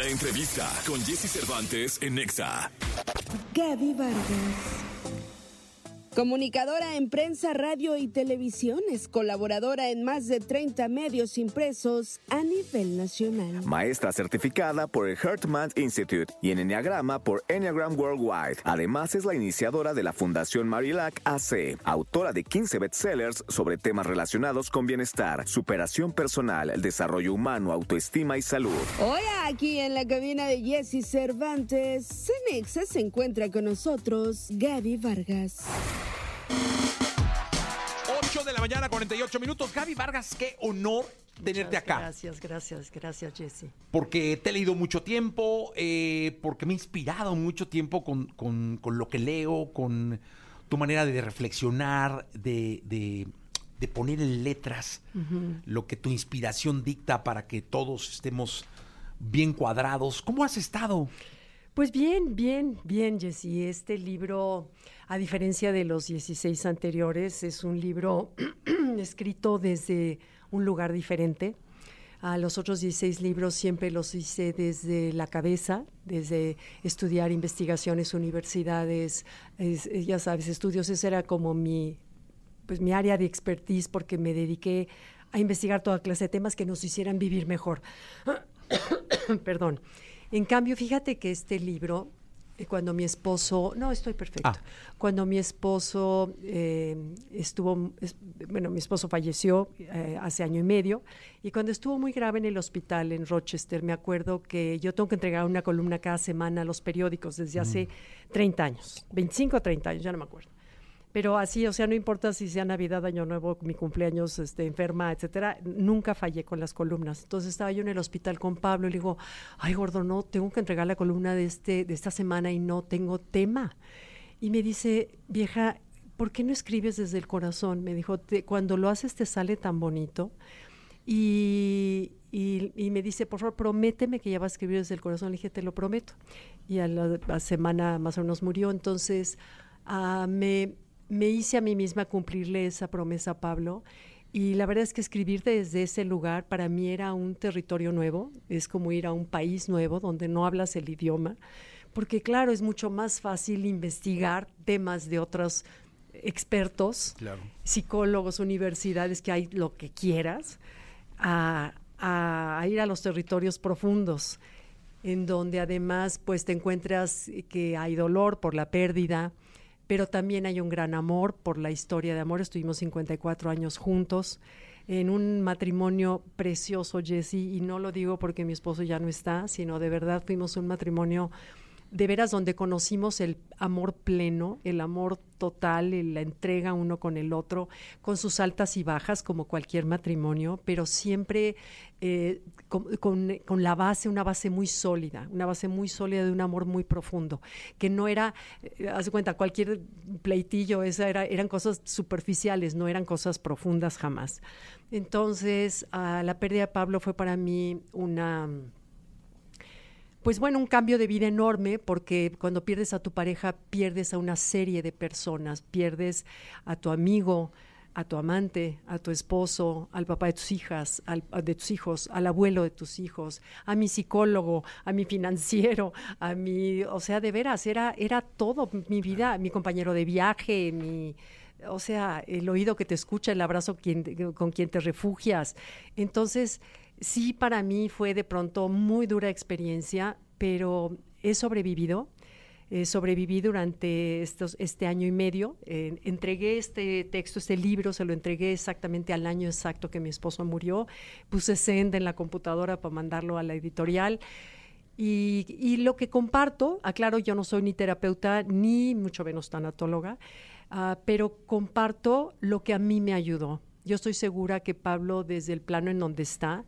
La entrevista con Jesse Cervantes en Nexa. Gaby Vargas. Comunicadora en prensa, radio y televisión, es colaboradora en más de 30 medios impresos a nivel nacional. Maestra certificada por el Heartman Institute y en Enneagrama por Enneagram Worldwide. Además, es la iniciadora de la Fundación Marilac AC, autora de 15 bestsellers sobre temas relacionados con bienestar, superación personal, desarrollo humano, autoestima y salud. Hoy aquí en la cabina de Jesse Cervantes, Cenexa se encuentra con nosotros Gaby Vargas. 8 de la mañana, 48 minutos. Gaby Vargas, qué honor tenerte acá. Gracias, gracias, gracias, Jesse. Porque te he leído mucho tiempo, eh, porque me he inspirado mucho tiempo con, con- con lo que leo, con tu manera de reflexionar, de, de- de poner en letras lo que tu inspiración dicta para que todos estemos bien cuadrados. ¿Cómo has estado? Pues bien, bien, bien, Jesse. Este libro, a diferencia de los 16 anteriores, es un libro escrito desde un lugar diferente. A los otros 16 libros siempre los hice desde la cabeza, desde estudiar investigaciones, universidades, es- eh, ya sabes, estudios. Esa era como mi, pues, mi área de expertise porque me dediqué a investigar toda clase de temas que nos hicieran vivir mejor. Perdón. En cambio, fíjate que este libro, eh, cuando mi esposo, no, estoy perfecto. Ah. Cuando mi esposo eh, estuvo, es- bueno, mi esposo falleció eh, hace año y medio, y cuando estuvo muy grave en el hospital en Rochester, me acuerdo que yo tengo que entregar una columna cada semana a los periódicos desde hace 30 años, 25 o 30 años, ya no me acuerdo. Pero así, o sea, no importa si sea Navidad, Año Nuevo, mi cumpleaños, este, enferma, etcétera, nunca fallé con las columnas. Entonces estaba yo en el hospital con Pablo y le digo, ay, gordo, no, tengo que entregar la columna de, este, de esta semana y no tengo tema. Y me dice, vieja, ¿por qué no escribes desde el corazón? Me dijo, "Te- cuando lo haces te sale tan bonito. Y, y- me dice, por favor, prométeme que ya vas a escribir desde el corazón. Le dije, te lo prometo. Y a la, la semana más o menos murió. Entonces, ah, me, me hice a mí misma cumplirle esa promesa a Pablo. Y la verdad es que escribir desde ese lugar para mí era un territorio nuevo, es como ir a un país nuevo donde no hablas el idioma, porque claro, es mucho más fácil investigar temas de otros expertos, Claro. psicólogos, universidades, que hay lo que quieras, a, a ir a los territorios profundos, en donde además pues te encuentras que hay dolor por la pérdida, pero también hay un gran amor por la historia de amor. Estuvimos 54 años juntos en un matrimonio precioso, Jesse, y no lo digo porque mi esposo ya no está, sino de verdad fuimos un matrimonio de veras donde conocimos el amor pleno, el amor total, la entrega uno con el otro, con sus altas y bajas como cualquier matrimonio, pero siempre eh, con, la base, una base muy sólida, una base muy sólida de un amor muy profundo, que no era, eh, haz cuenta, cualquier pleitillo, esa era, eran cosas superficiales, no eran cosas profundas jamás. Entonces, ah, la pérdida de Pablo fue para mí una pues bueno, un cambio de vida enorme porque cuando pierdes a tu pareja pierdes a una serie de personas, pierdes a tu amigo, a tu amante, a tu esposo, al papá de tus hijas, al, de tus hijos, al abuelo de tus hijos, a mi psicólogo, a mi financiero, a mi, o sea, de veras, era, era todo mi vida, mi compañero de viaje, mi, o sea, el oído que te escucha, el abrazo con quien te refugias. Entonces, sí, para mí fue de pronto muy dura experiencia, pero he sobrevivido. Eh, sobreviví durante estos, este año y medio. Eh, entregué este texto, este libro, se lo entregué exactamente al año exacto que mi esposo murió. Puse send en la computadora para mandarlo a la editorial. Y, lo que comparto, aclaro, yo no soy ni terapeuta ni mucho menos tanatóloga, ah, pero comparto lo que a mí me ayudó. Yo estoy segura que Pablo, desde el plano en donde está,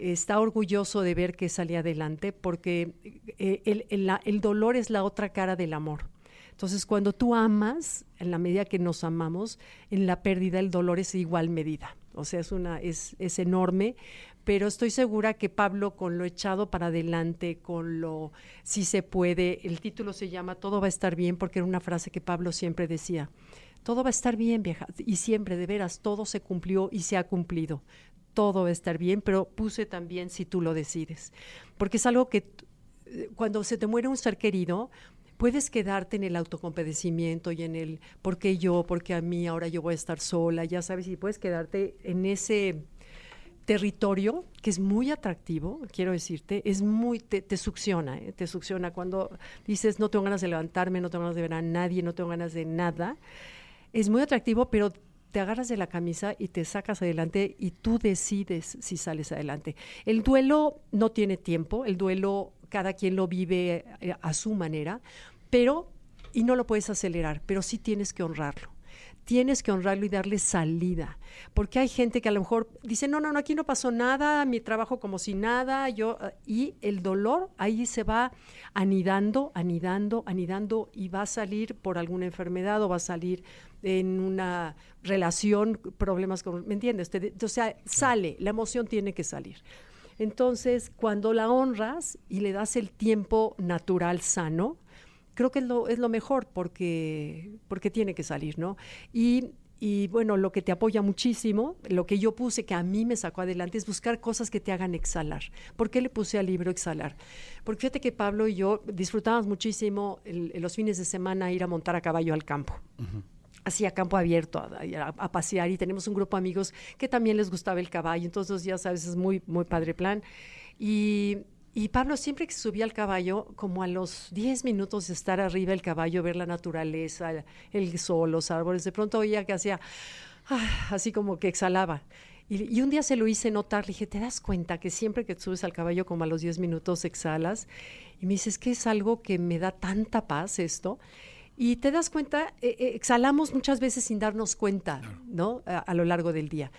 está orgulloso de ver que salí adelante porque eh, la- el dolor es la otra cara del amor. Entonces, cuando tú amas, en la medida que nos amamos, en la pérdida el dolor es igual medida. O sea, es, una, es, es enorme, pero estoy segura que Pablo, con lo echado para adelante, con lo si se puede, el título se llama Todo va a estar bien, porque era una frase que Pablo siempre decía. Todo va a estar bien, vieja. Y siempre, de veras, todo se cumplió y se ha cumplido todo va a estar bien, pero puse también si tú lo decides, porque es algo que eh, cuando se te muere un ser querido, puedes quedarte en el autocompadecimiento y en el por qué yo, por qué a mí, ahora yo voy a estar sola, ya sabes, y puedes quedarte en ese territorio que es muy atractivo, quiero decirte, es muy, te, succiona, ¿eh? te succiona cuando dices no tengo ganas de levantarme, no tengo ganas de ver a nadie, no tengo ganas de nada. Es muy atractivo, pero te agarras de la camisa y te sacas adelante y tú decides si sales adelante. El duelo no tiene tiempo, el duelo cada quien lo vive eh, a su manera, pero, y no lo puedes acelerar, pero sí tienes que honrarlo tienes que honrarlo y darle salida. Porque hay gente que a lo mejor dice, no, no, no, aquí no pasó nada, mi trabajo como si nada, yo, ah", y el dolor ahí se va anidando, anidando, anidando y va a salir por alguna enfermedad o va a salir en una relación, problemas con, ¿me entiendes? o sea, sale, la emoción tiene que salir. Entonces, cuando la honras y le das el tiempo natural sano, creo que es lo, es lo mejor porque, porque tiene que salir, ¿no? Y, y bueno, lo que te apoya muchísimo, lo que yo puse que a mí me sacó adelante es buscar cosas que te hagan exhalar. ¿Por qué le puse al libro exhalar? Porque fíjate que Pablo y yo disfrutábamos muchísimo los fines de semana ir a montar a caballo al campo. Así a campo abierto, a, pasear y tenemos un grupo de amigos que también les gustaba el caballo, entonces ya sabes, es muy, muy padre plan. Y y Pablo siempre que subía al caballo, como a los 10 minutos de estar arriba del caballo, ver la naturaleza, el sol, los árboles, de pronto oía que hacía ah, así como que exhalaba. Y, un día se lo hice notar, le dije, ¿te das cuenta que siempre que subes al caballo como a los 10 minutos exhalas? Y me dices, que es algo que me da tanta paz esto? Y te das cuenta, eh, eh, exhalamos muchas veces sin darnos cuenta, ¿no? a lo largo del día.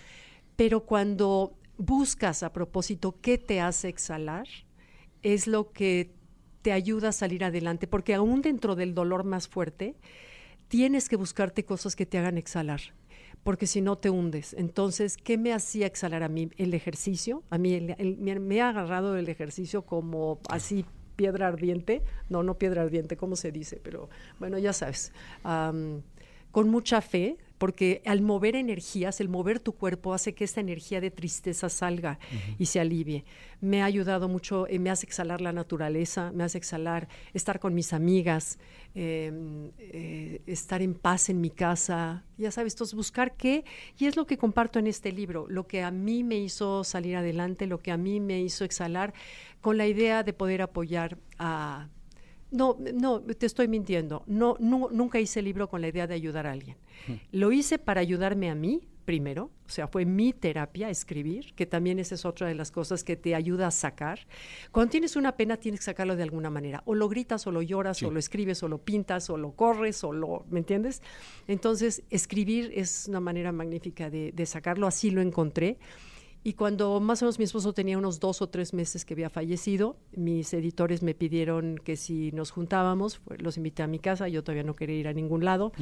Pero cuando buscas a propósito qué te hace exhalar, es lo que te ayuda a salir adelante, porque aún dentro del dolor más fuerte, tienes que buscarte cosas que te hagan exhalar, porque si no te hundes. Entonces, ¿qué me hacía exhalar a mí? El ejercicio. A mí me, ha agarrado el ejercicio como así piedra ardiente. No, no piedra ardiente, ¿cómo se dice? Pero bueno, ya sabes. con mucha fe, porque al mover energías, el mover tu cuerpo hace que esa energía de tristeza salga y se alivie. Me ha ayudado mucho, eh, me hace exhalar la naturaleza, me hace exhalar estar con mis amigas, em, eh, estar en paz en mi casa, ya sabes, entonces buscar qué, y es lo que comparto en este libro, lo que a mí me hizo salir adelante, lo que a mí me hizo exhalar, con la idea de poder apoyar a no, no, te estoy mintiendo. No, nunca hice el libro con la idea de ayudar a alguien. Lo hice para ayudarme a mí primero, o sea, fue mi terapia escribir, que también esa es otra de las cosas que te ayuda a sacar. Cuando tienes una pena tienes que sacarlo de alguna manera, o lo gritas, o lo lloras, o lo escribes, o lo pintas, o lo corres, o lo, ¿me entiendes? Entonces, escribir es una manera magnífica de, de sacarlo, así lo encontré. Y cuando más o menos mi esposo tenía unos dos o tres meses que había fallecido, mis editores me pidieron que si nos juntábamos, los invité a mi casa, yo todavía no quería ir a ningún lado.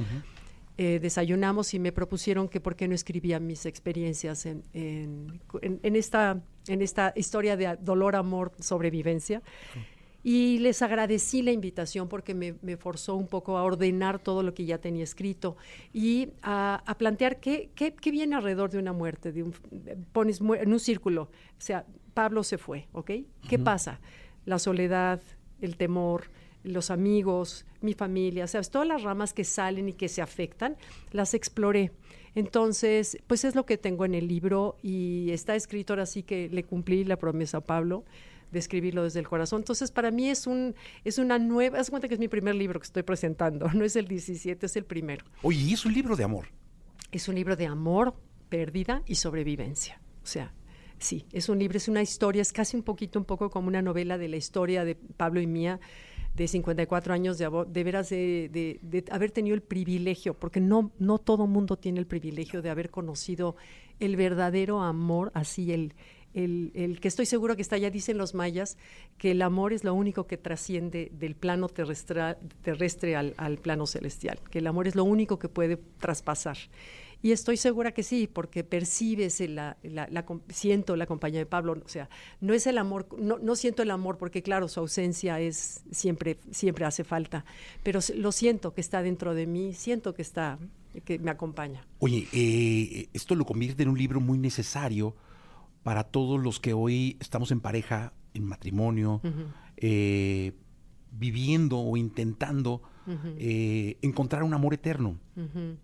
Eh, desayunamos y me propusieron que por qué no escribía mis experiencias en, en, esta, en esta historia de dolor, amor, sobrevivencia. Y les agradecí la invitación porque me, forzó un poco a ordenar todo lo que ya tenía escrito y a, plantear qué, qué, qué, viene alrededor de una muerte. De un, pones en un círculo, o sea, Pablo se fue, ¿ok? ¿Qué pasa? La soledad, el temor, los amigos, mi familia, o sea, todas las ramas que salen y que se afectan, las exploré. Entonces, pues es lo que tengo en el libro y está escrito ahora sí que le cumplí la promesa a Pablo de escribirlo desde el corazón. Entonces, para mí es un es una nueva, haz cuenta que es mi primer libro que estoy presentando, no es el 17, es el primero. Oye, y es un libro de amor. Es un libro de amor, pérdida y sobrevivencia. O sea, sí, es un libro, es una historia, es casi un poquito, un poco como una novela de la historia de Pablo y mía de 54 años de, de veras de, de, de, haber tenido el privilegio, porque no, no todo mundo tiene el privilegio de haber conocido el verdadero amor, así el, el, que estoy seguro que está, ya dicen los mayas, que el amor es lo único que trasciende del plano terrestre, al, plano celestial, que el amor es lo único que puede traspasar. Y estoy segura que sí, porque percibes, la, la, siento la compañía de Pablo, o sea, no es el amor, no, no, siento el amor porque claro, su ausencia es siempre, siempre hace falta, pero lo siento que está dentro de mí, siento que está, que me acompaña. Oye, eh, esto lo convierte en un libro muy necesario para todos los que hoy estamos en pareja, en matrimonio, eh, viviendo o intentando eh, encontrar un amor eterno.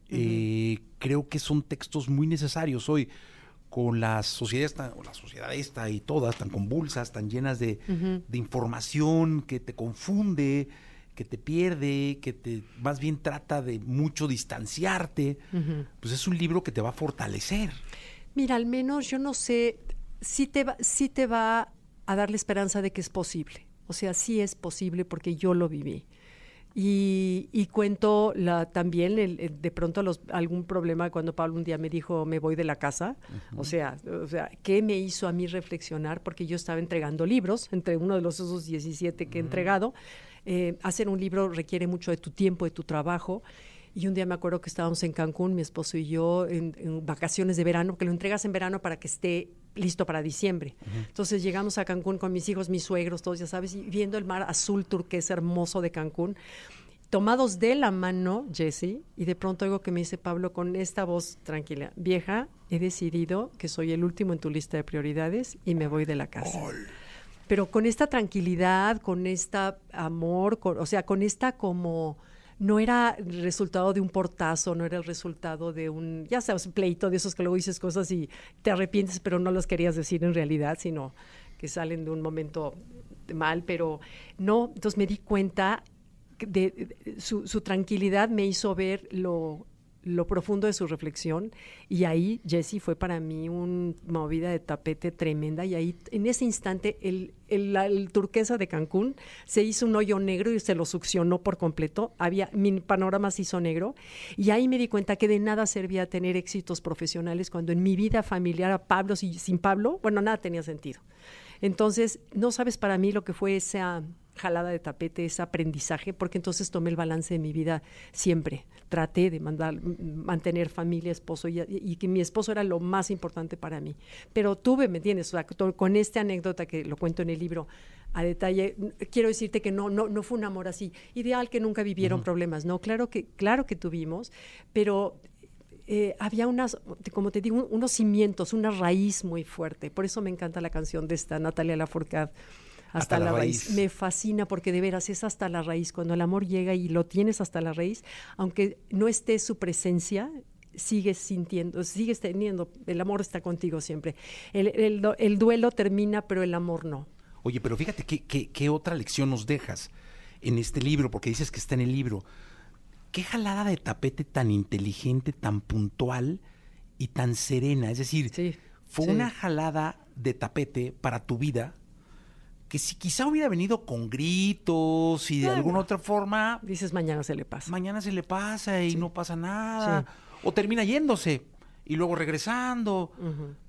Eh, creo que son textos muy necesarios hoy. Con la sociedad o la sociedad esta y todas tan convulsas, tan llenas de, de, información que te confunde, que te pierde, que te más bien trata de mucho distanciarte, pues es un libro que te va a fortalecer. Mira, al menos yo no sé, si te va, si te va a dar la esperanza de que es posible. O sea, sí es posible porque yo lo viví. Y, cuento la, también de pronto los, algún problema cuando Pablo un día me dijo me voy de la casa. O sea, o sea, ¿qué me hizo a mí reflexionar? Porque yo estaba entregando libros, entre uno de los esos 17 que he entregado. Eh, hacer un libro requiere mucho de tu tiempo, de tu trabajo. Y un día me acuerdo que estábamos en Cancún, mi esposo y yo, en, vacaciones de verano, que lo entregas en verano para que esté listo para diciembre. Entonces llegamos a Cancún con mis hijos, mis suegros, todos, ya sabes, y viendo el mar azul turquesa hermoso de Cancún, tomados de la mano, Jesse, y de pronto oigo que me dice Pablo con esta voz tranquila, vieja, he decidido que soy el último en tu lista de prioridades y me voy de la casa. Pero con esta tranquilidad, con esta amor, o sea, con esta como no era el resultado de un portazo, no era el resultado de un, ya sabes, pleito de esos que luego dices cosas y te arrepientes, pero no las querías decir en realidad, sino que salen de un momento mal, pero no, entonces me di cuenta de, su, su, tranquilidad me hizo ver lo lo profundo de su reflexión. Y ahí Jesse fue para mí una movida de tapete tremenda. Y ahí en ese instante el, el, turquesa de Cancún se hizo un hoyo negro y se lo succionó por completo, había mi panorama se hizo negro. Y ahí me di cuenta que de nada servía tener éxitos profesionales cuando en mi vida familiar a Pablo sin Pablo, bueno, nada tenía sentido. Entonces, no sabes para mí lo que fue esa jalada de tapete, ese aprendizaje, porque entonces tomé el balance de mi vida siempre. Traté de mandar, mantener familia, esposo, y, que mi esposo era lo más importante para mí. Pero tuve, ¿me entiendes? con esta anécdota que lo cuento en el libro a detalle, quiero decirte que no, no, no fue un amor así. Ideal que nunca vivieron problemas, ¿no? Claro que, claro que tuvimos, pero eh, había unas, como te digo, unos cimientos, una raíz muy fuerte. Por eso me encanta la canción de esta Natalia Lafourcade hasta, la, raíz. Me fascina porque de veras es hasta la raíz. Cuando el amor llega y lo tienes hasta la raíz, aunque no esté su presencia, sigues sintiendo, sigues teniendo, el amor está contigo siempre. El, duelo termina, pero el amor no. Oye, pero fíjate qué, otra lección nos dejas en este libro, porque dices que está en el libro. Qué jalada de tapete tan inteligente, tan puntual y tan serena. Es decir, fue una jalada de tapete para tu vida que si quizá hubiera venido con gritos y de alguna otra forma... Dices, mañana se le pasa. Mañana se le pasa y no pasa nada. O termina yéndose y luego regresando.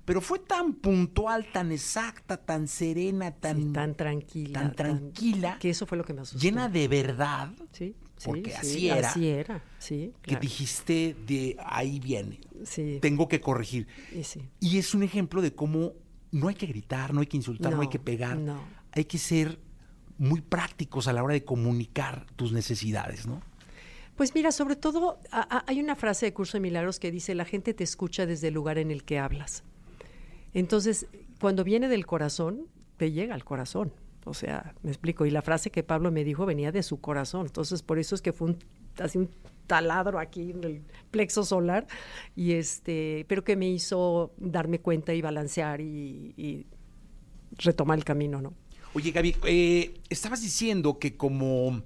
Pero fue tan puntual, tan exacta, tan serena, tan... tan tranquila. Tan tranquila. que eso fue lo que me asustó. Llena de verdad. Sí. porque así era. Así era, sí. Que dijiste de ahí viene. Sí. Tengo que corregir. Y, y es un ejemplo de cómo no hay que gritar, no hay que insultar, no, hay que pegar. No hay que ser muy prácticos a la hora de comunicar tus necesidades, ¿no? Pues mira, sobre todo hay una frase de Curso de Milagros que dice, la gente te escucha desde el lugar en el que hablas. Entonces, cuando viene del corazón, te llega al corazón. O sea, me explico. Y la frase que Pablo me dijo venía de su corazón. Entonces, por eso es que fue un, así un taladro aquí en el plexo solar. Y este, pero que me hizo darme cuenta y balancear y retomar el camino, ¿no? Oye, Gaby, eh, estabas diciendo que como,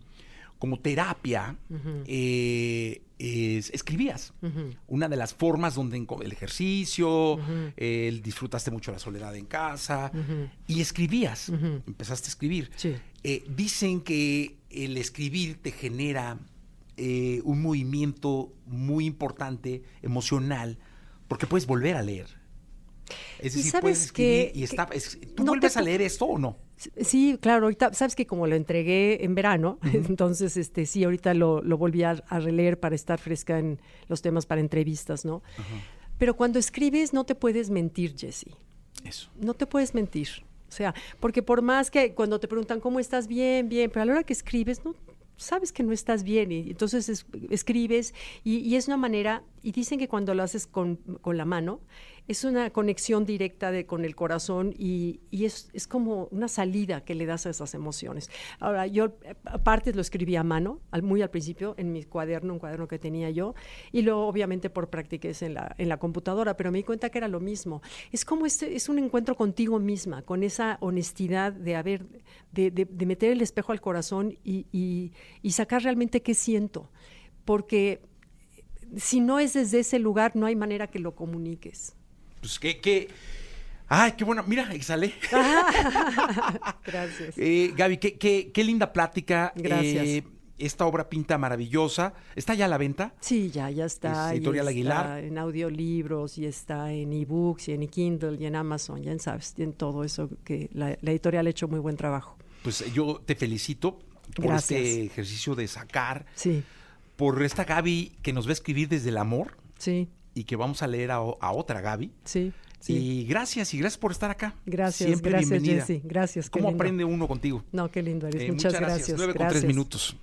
como terapia eh, escribías. Una de las formas donde el ejercicio, disfrutaste mucho la soledad en casa y escribías. Empezaste a escribir. Eh, dicen que el escribir te genera un movimiento muy importante, emocional, porque puedes volver a leer. Es decir, puedes escribir y está, ¿tú vuelves a leer esto o no? Sí, claro, ahorita, sabes que como lo entregué en verano, entonces este sí, ahorita lo, lo volví a, releer para estar fresca en los temas para entrevistas, ¿no? Pero cuando escribes no te puedes mentir, Jesse. Eso. No te puedes mentir. O sea, porque por más que cuando te preguntan cómo estás bien, bien, pero a la hora que escribes, no sabes que no estás bien y entonces escribes y, es una manera y dicen que cuando lo haces con, con la mano, es una conexión directa de, con el corazón y, y es, es, como una salida que le das a esas emociones. Ahora, yo aparte lo escribí a mano, muy al principio, en mi cuaderno, un cuaderno que tenía yo, y luego obviamente por practiques en la, en la computadora, pero me di cuenta que era lo mismo. Es como este, es un encuentro contigo misma, con esa honestidad de haber, de, de, de meter el espejo al corazón y, y, y sacar realmente qué siento. Porque si no es desde ese lugar, no hay manera que lo comuniques. Pues qué, qué. Ay, qué bueno. Mira, exhalé. Gracias. Eh, Gaby, qué, qué, qué, linda plática. Gracias. Eh, esta obra pinta maravillosa. ¿Está ya a la venta? Sí, ya, ya está. Es Editorial y Aguilar. Está en audiolibros y está en ebooks y en Kindle y en Amazon, ya sabes, y en todo eso que la, la editorial ha hecho muy buen trabajo. Pues yo te felicito por Gracias. este ejercicio de sacar, Sí, por esta Gaby que nos va a escribir desde el amor sí, y que vamos a leer a, a otra Gaby. sí. sí. Y gracias, y gracias por estar acá. Gracias, Siempre gracias, bienvenida. Jessy. Gracias. ¿Cómo aprende uno contigo? No, qué lindo eres. Eh, muchas, muchas gracias. Nueve con tres minutos.